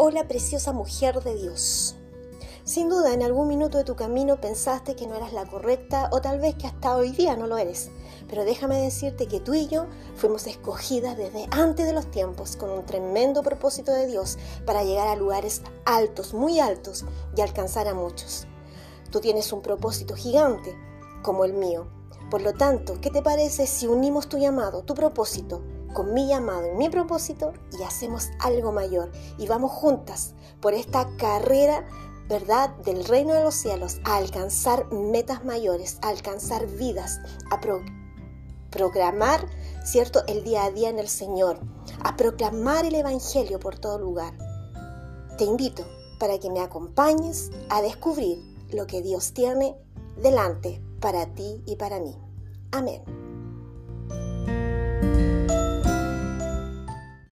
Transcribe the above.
Hola preciosa mujer de Dios. Sin duda, en algún minuto de tu camino pensaste que no eras la correcta o tal vez que hasta hoy día no lo eres. Pero déjame decirte que tú y yo fuimos escogidas desde antes de los tiempos con un tremendo propósito de Dios para llegar a lugares altos, muy altos y alcanzar a muchos. Tú tienes un propósito gigante como el mío. Por lo tanto, ¿qué te parece si unimos tu llamado, tu propósito, con mi llamado y mi propósito y hacemos algo mayor y vamos juntas por esta carrera, ¿verdad?, del reino de los cielos a alcanzar metas mayores, a alcanzar vidas, a programar, ¿cierto?, el día a día en el Señor, a proclamar el Evangelio por todo lugar. Te invito para que me acompañes a descubrir lo que Dios tiene delante para ti y para mí. Amén.